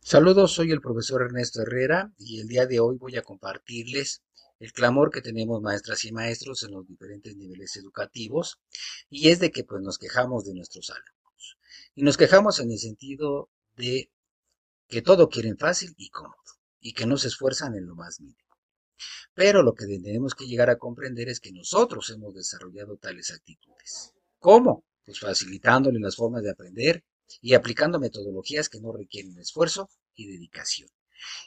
Saludos, soy el profesor Ernesto Herrera y el día de hoy voy a compartirles el clamor que tenemos maestras y maestros en los diferentes niveles educativos y es de que pues nos quejamos de nuestros alumnos. Y nos quejamos en el sentido de que todo quieren fácil y cómodo y que no se esfuerzan en lo más mínimo. Pero lo que tenemos que llegar a comprender es que nosotros hemos desarrollado tales actitudes. ¿Cómo? Pues facilitándole las formas de aprender y aplicando metodologías que no requieren esfuerzo y dedicación.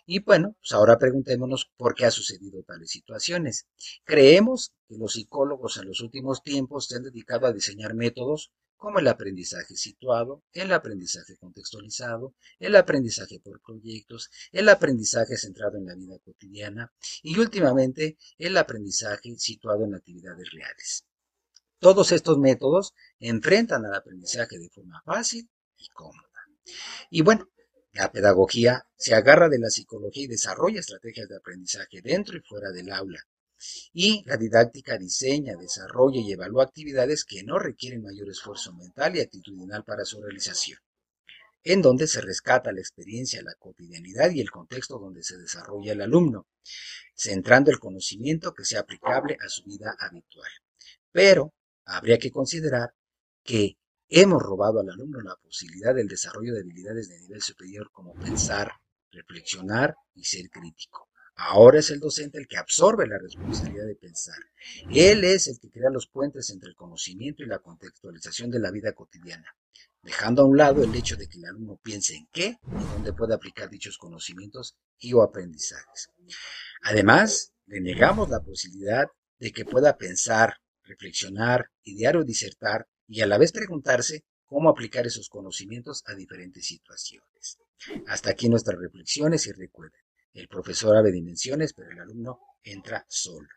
Y bueno, pues ahora preguntémonos por qué ha sucedido tales situaciones. Creemos que los psicólogos en los últimos tiempos se han dedicado a diseñar métodos como el aprendizaje situado, el aprendizaje contextualizado, el aprendizaje por proyectos, el aprendizaje centrado en la vida cotidiana y últimamente el aprendizaje situado en actividades reales. Todos estos métodos enfrentan al aprendizaje de forma fácil y cómoda. Y bueno, la pedagogía se agarra de la psicología y desarrolla estrategias de aprendizaje dentro y fuera del aula. Y la didáctica diseña, desarrolla y evalúa actividades que no requieren mayor esfuerzo mental y actitudinal para su realización, en donde se rescata la experiencia, la cotidianidad y el contexto donde se desarrolla el alumno, centrando el conocimiento que sea aplicable a su vida habitual. Pero habría que considerar que Hemos robado al alumno la posibilidad del desarrollo de habilidades de nivel superior como pensar, reflexionar y ser crítico. Ahora es el docente el que absorbe la responsabilidad de pensar. Él es el que crea los puentes entre el conocimiento y la contextualización de la vida cotidiana, dejando a un lado el hecho de que el alumno piense en qué y dónde puede aplicar dichos conocimientos y o aprendizajes. Además, le negamos la posibilidad de que pueda pensar, reflexionar, idear o disertar y a la vez preguntarse cómo aplicar esos conocimientos a diferentes situaciones. Hasta aquí nuestras reflexiones y recuerden, el profesor abre dimensiones, pero el alumno entra solo.